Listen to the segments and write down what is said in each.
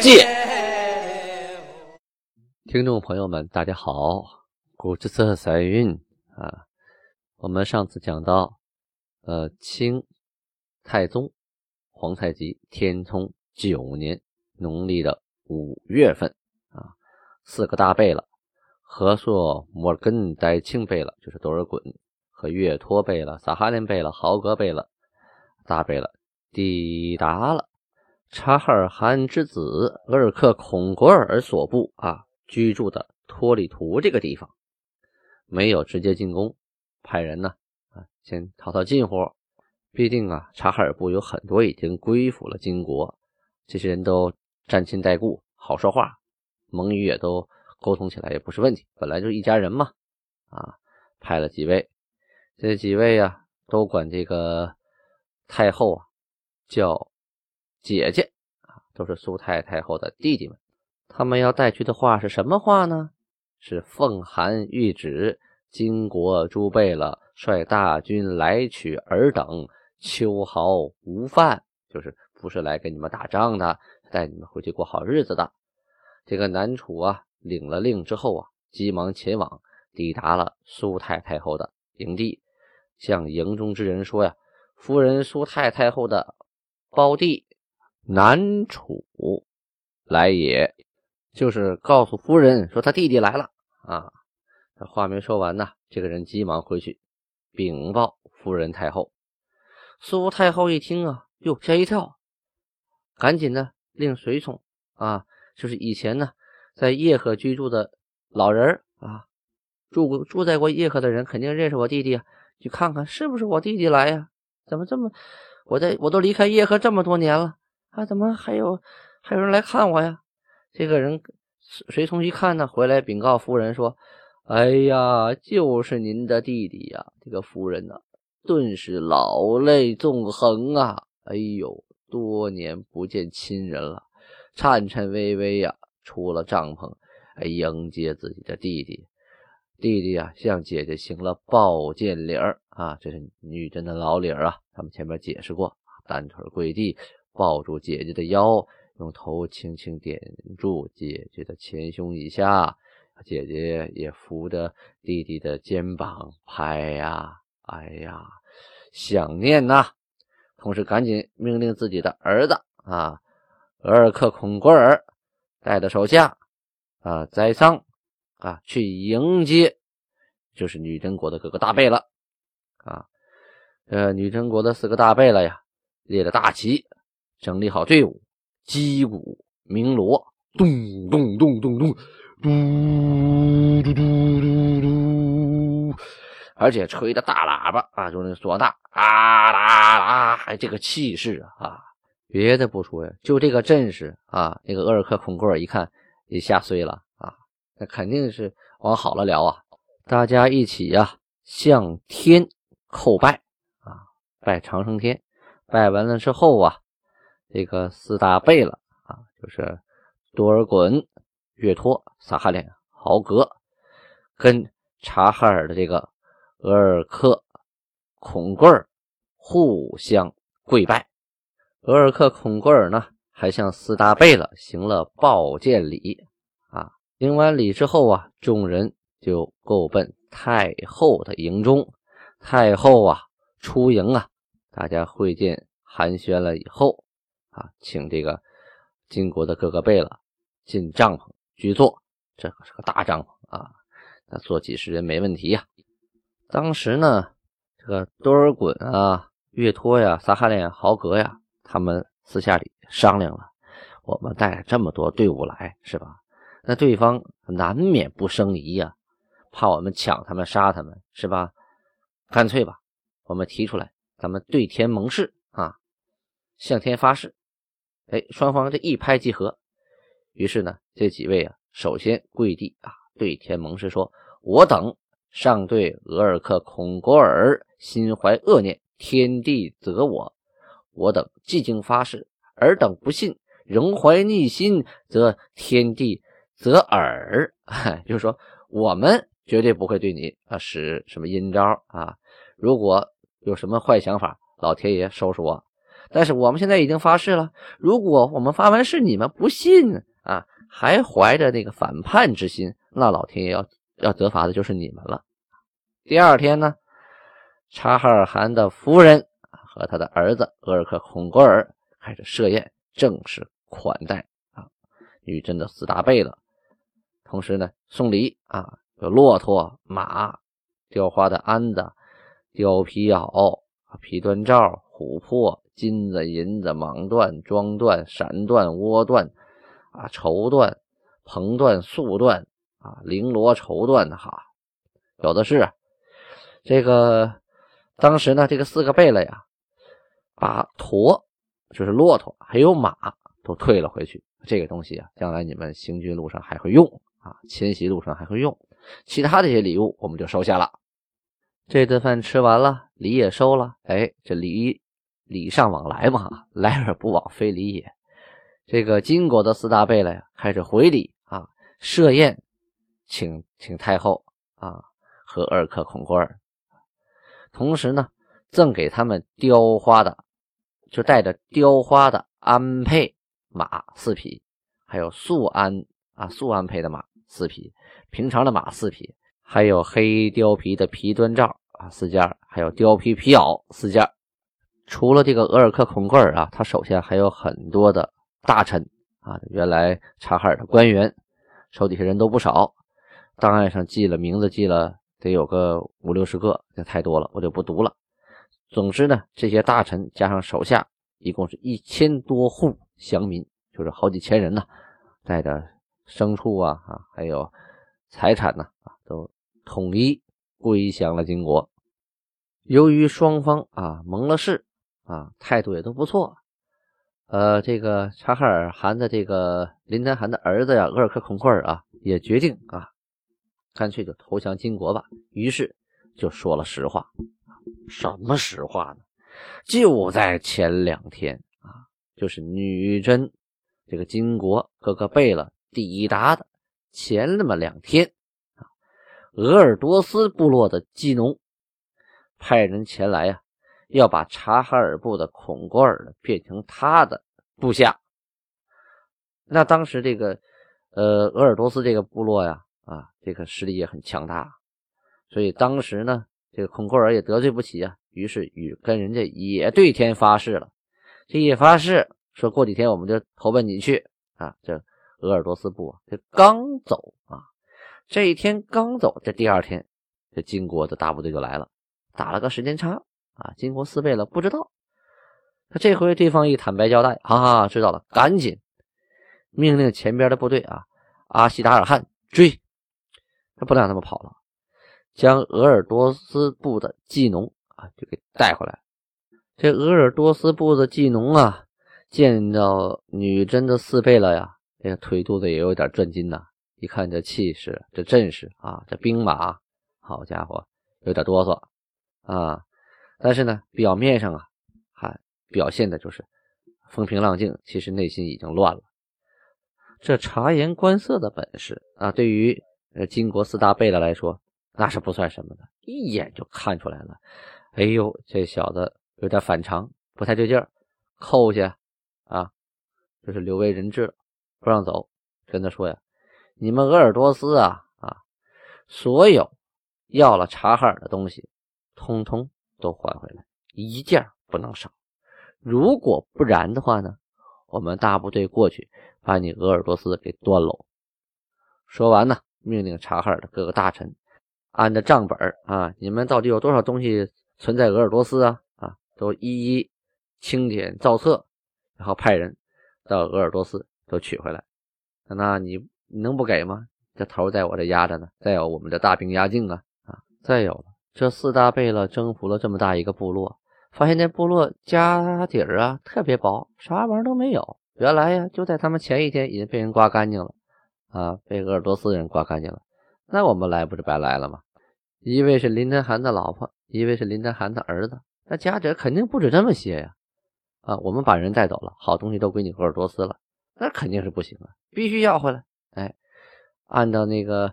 鉴》。听众朋友们，大家好，古之色彩韵啊。我们上次讲到，呃，清太宗皇太极天聪九年农历的五月份啊，四个大贝勒和硕、摩尔根、代庆贝勒，就是多尔衮和岳托贝勒、撒哈林贝勒、豪格贝勒大贝勒抵达了察哈尔汗之子额尔克孔果尔所部啊。居住的托里图这个地方，没有直接进攻，派人呢啊，先套套近乎。毕竟啊，察哈尔部有很多已经归附了金国，这些人都沾亲带故，好说话，蒙语也都沟通起来也不是问题。本来就一家人嘛，啊，派了几位，这几位啊，都管这个太后啊叫姐姐啊，都是苏太太后的弟弟们。他们要带去的话是什么话呢？是奉函谕旨，金国诸贝勒率大军来取尔等，秋毫无犯，就是不是来跟你们打仗的，带你们回去过好日子的。这个南楚啊，领了令之后啊，急忙前往，抵达了苏太太后的营地，向营中之人说呀：“夫人苏太太后的胞弟南楚来也。”就是告诉夫人说他弟弟来了啊！这话没说完呢，这个人急忙回去禀报夫人太后。苏太后一听啊，哟，吓一跳，赶紧呢令随从啊，就是以前呢在叶赫居住的老人啊，住过住在过叶赫的人，肯定认识我弟弟，去看看是不是我弟弟来呀？怎么这么，我在我都离开叶赫这么多年了啊，怎么还有还有人来看我呀？这个人随从一看呢，回来禀告夫人说：“哎呀，就是您的弟弟呀！”这个夫人呢，顿时老泪纵横啊！哎呦，多年不见亲人了，颤颤巍巍呀，出了帐篷，哎，迎接自己的弟弟。弟弟呀，向姐姐行了抱剑礼儿啊，这是女真的老礼儿啊。咱们前面解释过，单腿跪地，抱住姐姐的腰。用头轻轻点住姐姐的前胸以下，姐姐也扶着弟弟的肩膀拍呀，哎呀，想念呐！同时赶紧命令自己的儿子啊，额尔克孔果尔带着手下啊，栽桑啊，去迎接，就是女真国的各个大贝了啊。呃，女真国的四个大贝了呀，列了大旗，整理好队伍。击鼓鸣锣，咚咚咚咚咚，嘟嘟嘟嘟嘟，而且吹的大喇叭啊，就那唢呐，啊啦啦，还这个气势啊！别的不说呀，就这个阵势啊，那个鄂尔克孔果尔一看也吓碎了啊，那肯定是往好了聊啊！大家一起呀，向天叩拜啊，拜长生天，拜完了之后啊。这个四大贝勒啊，就是多尔衮、岳托、撒哈脸、豪格，跟察哈尔的这个额尔克孔贵尔互相跪拜。额尔克孔贵尔呢，还向四大贝勒行了抱见礼啊。行完礼之后啊，众人就够奔太后的营中。太后啊，出营啊，大家会见寒暄了以后。啊，请这个金国的各个贝勒进帐篷居坐，这可是个大帐篷啊，那坐几十人没问题呀。当时呢，这个多尔衮啊、岳托呀、撒哈脸、豪格呀，他们私下里商量了，我们带这么多队伍来，是吧？那对方难免不生疑呀，怕我们抢他们、杀他们，是吧？干脆吧，我们提出来，咱们对天盟誓啊，向天发誓。哎，双方这一拍即合，于是呢，这几位啊，首先跪地啊，对天盟誓说：“我等上对额尔克孔果尔心怀恶念，天地责我。我等既经发誓，尔等不信，仍怀逆心，则天地责尔。就是说，我们绝对不会对你啊使什么阴招啊。如果有什么坏想法，老天爷收拾我。但是我们现在已经发誓了，如果我们发完誓，你们不信。”啊，还怀着那个反叛之心，那老天爷要要责罚的就是你们了。第二天呢，察哈尔汗的夫人和他的儿子额尔克孔格尔开始设宴，正式款待啊女真的四大贝勒，同时呢送礼啊，有骆驼、马、雕花的鞍子、貂皮袄、皮端罩、琥珀、金子、银子、蟒缎、装缎、闪缎、倭缎。啊，绸缎、蓬缎、素缎啊，绫罗绸缎的哈，有的是。这个当时呢，这个四个贝勒呀，把驼，就是骆驼，还有马都退了回去。这个东西啊，将来你们行军路上还会用啊，迁徙路上还会用。其他这些礼物我们就收下了。这顿饭吃完了，礼也收了。哎，这礼礼尚往来嘛，来而不往非礼也。这个金国的四大贝勒呀，开始回礼啊，设宴请请太后啊和二克孔果尔，同时呢，赠给他们雕花的，就带着雕花的鞍辔马四匹，还有素鞍啊素鞍辔的马四匹，平常的马四匹，还有黑貂皮的皮端罩啊四件，还有貂皮皮袄四件。除了这个额尔克孔果尔啊，他手下还有很多的。大臣啊，原来察哈尔的官员，手底下人都不少，档案上记了名字，记了得有个五六十个，这太多了，我就不读了。总之呢，这些大臣加上手下，一共是一千多户乡民，就是好几千人呢，带着牲畜啊啊，还有财产呢啊，都统一归降了金国。由于双方啊盟了誓啊，态度也都不错。呃，这个察哈尔汗的这个林丹汗的儿子呀，额尔克孔库尔啊，也决定啊，干脆就投降金国吧。于是就说了实话，什么实话呢？就在前两天啊，就是女真这个金国各个贝勒抵达的前那么两天啊，鄂尔多斯部落的基农派人前来呀。要把察哈尔部的孔果尔变成他的部下，那当时这个呃鄂尔多斯这个部落呀，啊，这个实力也很强大，所以当时呢，这个孔果尔也得罪不起啊，于是与跟人家也对天发誓了，这一发誓说过几天我们就投奔你去啊，这鄂尔多斯部啊，这刚走啊，这一天刚走，这第二天，这金国的大部队就来了，打了个时间差。啊，金国四贝勒不知道，他这回对方一坦白交代，啊，知道了，赶紧命令前边的部队啊，阿西达尔汗追，他不能让他们跑了，将鄂尔多斯部的技农啊就给带回来。这鄂尔多斯部的技农啊，见到女真的四贝勒呀，这个腿肚子也有点转筋呐，一看这气势，这阵势啊，这兵马，好家伙，有点哆嗦啊。但是呢，表面上啊，还表现的就是风平浪静，其实内心已经乱了。这察言观色的本事啊，对于呃金国四大贝勒来说，那是不算什么的，一眼就看出来了。哎呦，这小子有点反常，不太对劲儿，扣下啊，就是留为人质，不让走。跟他说呀：“你们鄂尔多斯啊啊，所有要了察哈尔的东西，通通。”都还回来，一件不能少。如果不然的话呢，我们大部队过去把你鄂尔多斯给端喽。说完呢，命令察哈尔的各个大臣按着账本啊，你们到底有多少东西存在鄂尔多斯啊？啊，都一一清点造册，然后派人到鄂尔多斯都取回来。那你能不给吗？这头在我这压着呢。再有我们的大兵压境啊啊，再有了。这四大贝勒征服了这么大一个部落，发现那部落家底儿啊特别薄，啥玩意儿都没有，原来呀，就在他们前一天已经被人刮干净了啊，被鄂尔多斯人刮干净了。那我们来不是白来了吗？一位是林丹汗的老婆，一位是林丹汗的儿子，那家底肯定不止这么些呀！啊，我们把人带走了，好东西都归你鄂尔多斯了，那肯定是不行啊，必须要回来。哎，按照那个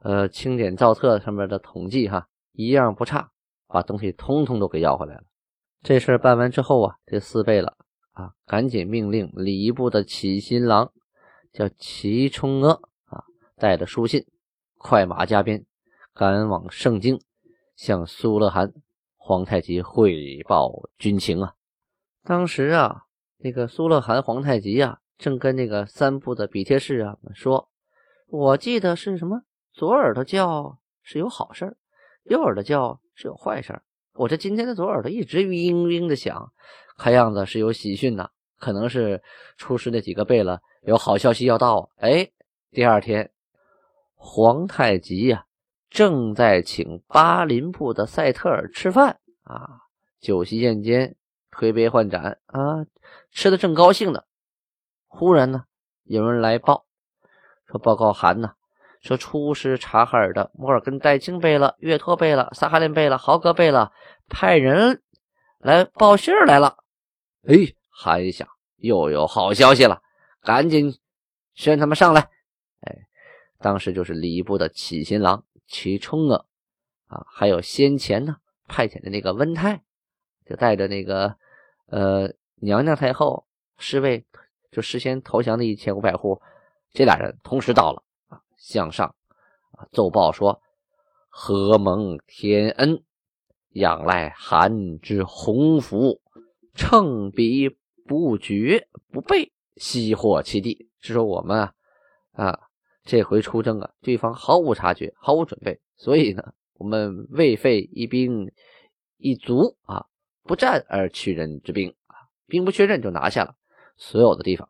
呃清点造册上面的统计哈，一样不差，把东西通通都给要回来了。这事办完之后啊，这四贝勒啊，赶紧命令礼部的启新郎叫齐冲阿啊，带着书信，快马加鞭。赶往盛京，向苏勒汗、皇太极汇报军情啊。当时啊，那个苏勒汗、皇太极啊，正跟那个三部的比贴士啊说：“我记得是什么？左耳朵叫是有好事右耳朵叫是有坏事我这今天的左耳朵一直嘤嘤的响，看样子是有喜讯呐，可能是出事那几个贝勒有好消息要到。哎，第二天，皇太极呀。正在请巴林部的赛特尔吃饭啊，酒席宴间推杯换盏啊，吃的正高兴呢。忽然呢，有人来报说：“报告函呢，说出师察哈尔的摩尔根代京贝勒、岳托贝勒、萨哈林贝勒、豪格贝勒派人来报信来了。”哎，韩一想又有好消息了，赶紧宣他们上来。哎，当时就是礼部的启新郎。齐冲啊，啊，还有先前呢派遣的那个温泰，就带着那个呃娘娘太后侍卫，就事先投降的一千五百户，这俩人同时到了啊，向上啊奏报说：何蒙天恩，仰赖韩之鸿福，乘彼不绝不备，悉获其地。是说我们啊啊。这回出征啊，对方毫无察觉，毫无准备，所以呢，我们未费一兵一卒啊，不战而屈人之兵啊，兵不血刃就拿下了所有的地方。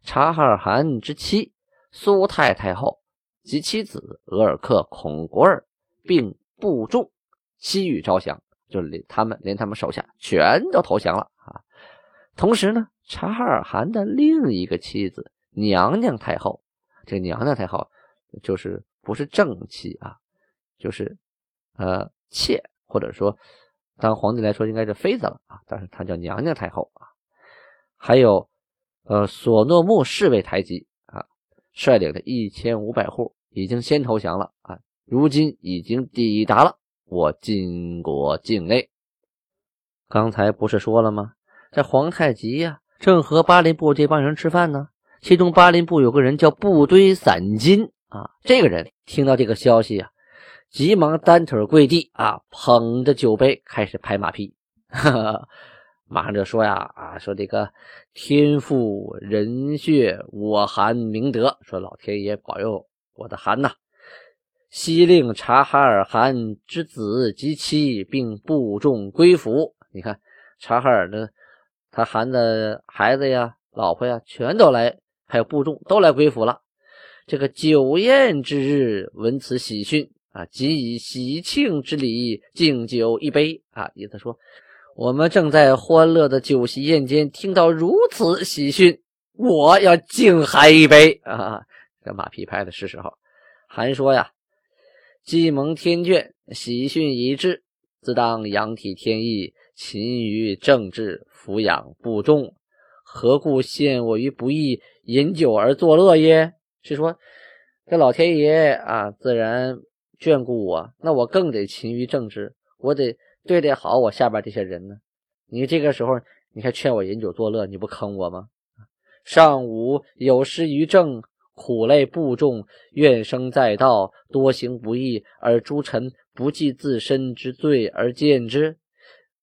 察哈尔汗之妻苏太太后及妻子额尔克孔国尔并部众西域招降，就是连他们连他们手下全都投降了啊。同时呢，察哈尔汗的另一个妻子娘娘太后。这娘娘太后就是不是正妻啊，就是呃妾，或者说当皇帝来说应该是妃子了啊，但是她叫娘娘太后啊。还有呃索诺木侍卫台吉，率领的一千五百户已经先投降了啊，如今已经抵达了我金国境内。刚才不是说了吗？这皇太极呀，正和巴林部这帮人吃饭呢。其中巴林部有个人叫部堆散金啊，这个人听到这个消息啊，急忙单腿跪地啊，捧着酒杯开始拍马屁，哈哈，马上就说呀啊，说这个天赋人血，我韩明德，说老天爷保佑我的韩呐，西令察哈尔汗之子及妻，并部众归服。你看察哈尔的他韩的孩子呀、老婆呀，全都来。还有部众都来归府了。这个酒宴之日，闻此喜讯啊，即以喜庆之礼敬酒一杯啊。意思说，我们正在欢乐的酒席宴间，听到如此喜讯，我要敬韩一杯啊。这马屁拍的是时候。韩说呀：“既蒙天眷，喜讯已至，自当仰体天意，勤于政治，抚养部众。何故陷我于不义？”饮酒而作乐耶？是说这老天爷啊，自然眷顾我，那我更得勤于政治，我得对待好我下边这些人呢。你这个时候你还劝我饮酒作乐，你不坑我吗？上午有失于政，苦累部众，怨声载道，多行不义，而诸臣不计自身之罪而见之，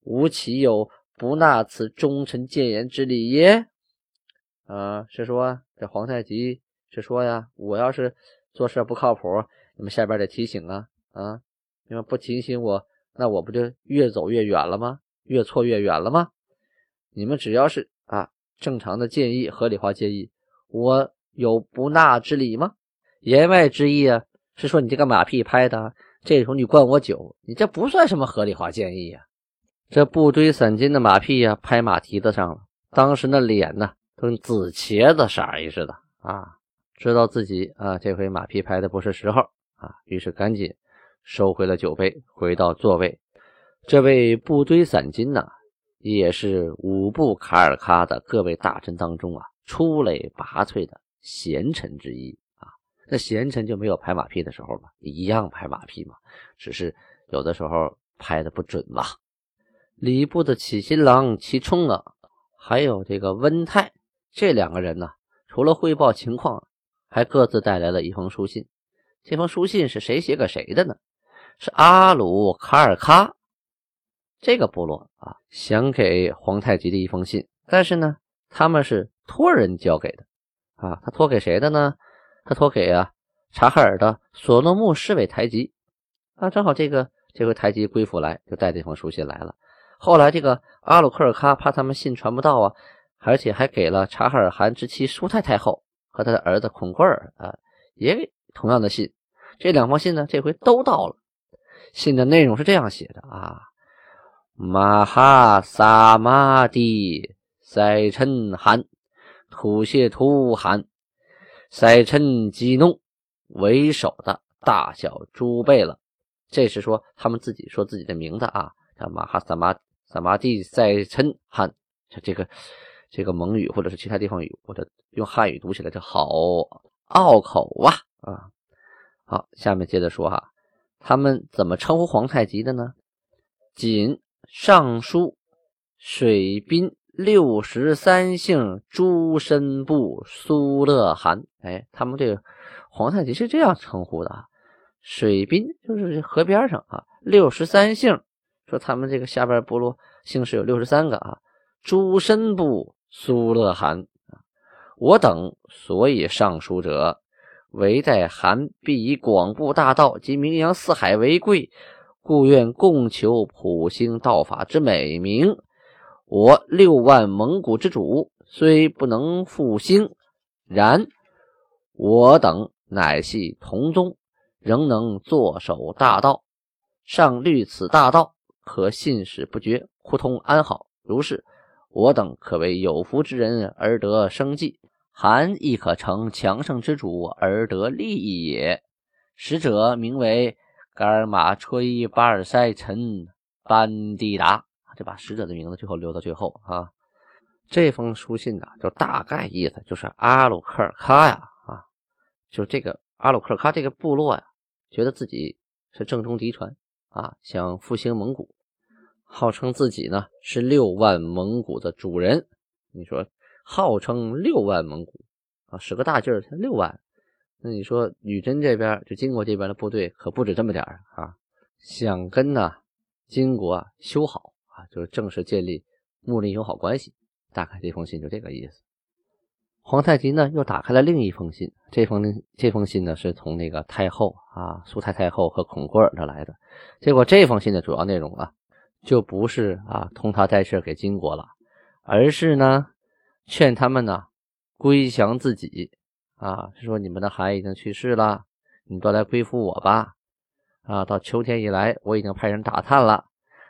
吾岂有不纳此忠臣谏言之理耶？啊，是说这皇太极是说呀，我要是做事不靠谱，你们下边得提醒啊啊！你们不提醒我，那我不就越走越远了吗？越错越远了吗？你们只要是啊正常的建议、合理化建议，我有不纳之理吗？言外之意啊，是说你这个马屁拍的，这时候你灌我酒，你这不算什么合理化建议呀。这不堆散金的马屁呀，拍马蹄子上了，当时那脸呢？跟紫茄子色儿似的啊！知道自己啊这回马屁拍的不是时候啊，于是赶紧收回了酒杯，回到座位。这位布堆散金呐，也是五部卡尔喀的各位大臣当中啊出类拔萃的贤臣之一啊。那贤臣就没有拍马屁的时候吗？一样拍马屁嘛，只是有的时候拍的不准嘛。礼部的启新郎齐冲啊，还有这个温泰。这两个人呢，除了汇报情况，还各自带来了一封书信。这封书信是谁写给谁的呢？是阿鲁卡尔喀这个部落啊，想给皇太极的一封信。但是呢，他们是托人交给的啊。他托给谁的呢？他托给啊察哈尔的索诺木侍卫台吉啊。正好这个这回台吉归府来，就带这封书信来了。后来这个阿鲁克尔喀怕他们信传不到啊。而且还给了察哈尔汗之妻舒泰太后和他的儿子孔贵尔啊，也同样的信。这两封信呢，这回都到了。信的内容是这样写的啊：马哈萨玛蒂塞陈汗吐谢图汗塞陈基怒为首的大小诸贝了。这是说他们自己说自己的名字啊，叫马哈萨玛萨玛蒂塞陈汗，这个。这个蒙语或者是其他地方语，或者用汉语读起来就好拗口啊啊！好，下面接着说哈，他们怎么称呼皇太极的呢？仅尚书水滨六十三姓诸身部苏勒汗，哎，他们这个皇太极是这样称呼的啊。水滨就是河边上啊，六十三姓，说他们这个下边部落姓氏有六十三个啊，诸身部。苏勒汗我等所以上书者，唯待韩必以广布大道及名扬四海为贵，故愿共求普兴道法之美名。我六万蒙古之主，虽不能复兴，然我等乃系同宗，仍能坐守大道。上虑此大道，可信使不绝，互通安好。如是。我等可为有福之人而得生计，韩亦可成强盛之主而得利益也。使者名为噶尔玛吹巴尔塞陈班迪达，就把使者的名字最后留到最后啊。这封书信呢，就大概意思就是阿鲁克尔喀呀，啊，就这个阿鲁克尔喀这个部落呀，觉得自己是正宗嫡传啊，想复兴蒙古。号称自己呢是六万蒙古的主人，你说号称六万蒙古啊，使个大劲儿才六万，那你说女真这边就金国这边的部队可不止这么点儿啊，想跟呢金国修好啊，就是正式建立睦邻友好关系，大概这封信就这个意思。皇太极呢又打开了另一封信，这封这封信呢是从那个太后啊苏太太后和孔郭尔那来的，结果这封信的主要内容啊。就不是啊，通他带事给金国了，而是呢，劝他们呢归降自己啊，说你们的孩已经去世了，你都来归附我吧。啊，到秋天以来，我已经派人打探了，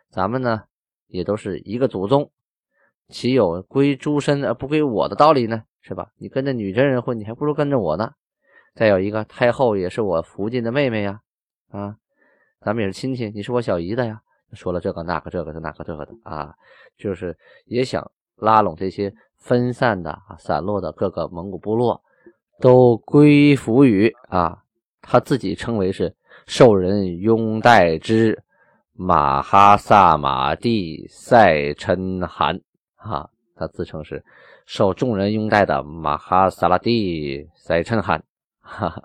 咱们呢也都是一个祖宗，岂有归诸身而不归我的道理呢？是吧？你跟着女真人混，你还不如跟着我呢。再有一个太后也是我福晋的妹妹呀，啊，咱们也是亲戚，你是我小姨子呀。说了这个那个这个的那个这个的啊，就是也想拉拢这些分散的啊散落的各个蒙古部落，都归服于啊他自己称为是受人拥戴之马哈萨马蒂塞琛汗啊，他自称是受众人拥戴的马哈萨拉蒂塞琛汗，哈哈，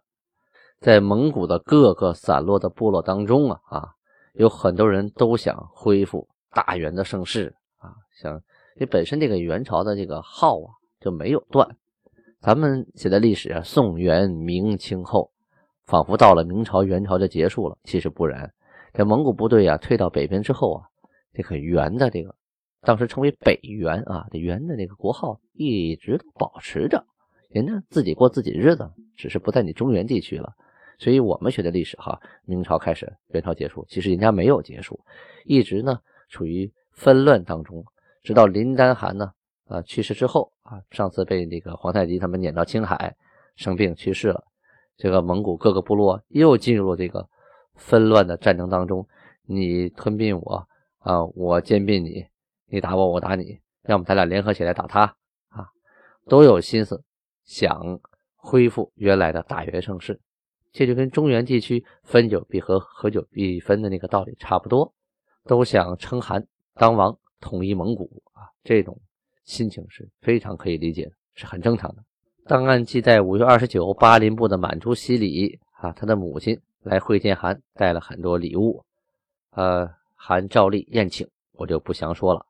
在蒙古的各个散落的部落当中啊啊。有很多人都想恢复大元的盛世啊，想，这本身这个元朝的这个号啊就没有断。咱们写的历史啊，宋元明清后，仿佛到了明朝元朝就结束了。其实不然，这蒙古部队啊退到北边之后啊，这个元的这个当时称为北元啊，这元的这个国号一直都保持着，人家自己过自己日子，只是不在你中原地区了。所以我们学的历史哈，明朝开始，元朝结束，其实人家没有结束，一直呢处于纷乱当中，直到林丹汗呢啊去世之后啊，上次被那个皇太极他们撵到青海生病去世了，这个蒙古各个部落又进入了这个纷乱的战争当中，你吞并我啊，我兼并你，你打我，我打你，要么咱俩联合起来打他啊，都有心思想恢复原来的大元盛世。这就跟中原地区分久必合，合久必分的那个道理差不多，都想称汗当王，统一蒙古啊，这种心情是非常可以理解的，是很正常的。档案记载，五月二十九，巴林部的满族西里啊，他的母亲来会见韩，带了很多礼物，呃，韩照例宴请，我就不详说了。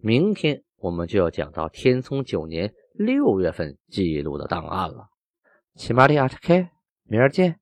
明天我们就要讲到天聪九年六月份记录的档案了，起码的阿特开。明儿见。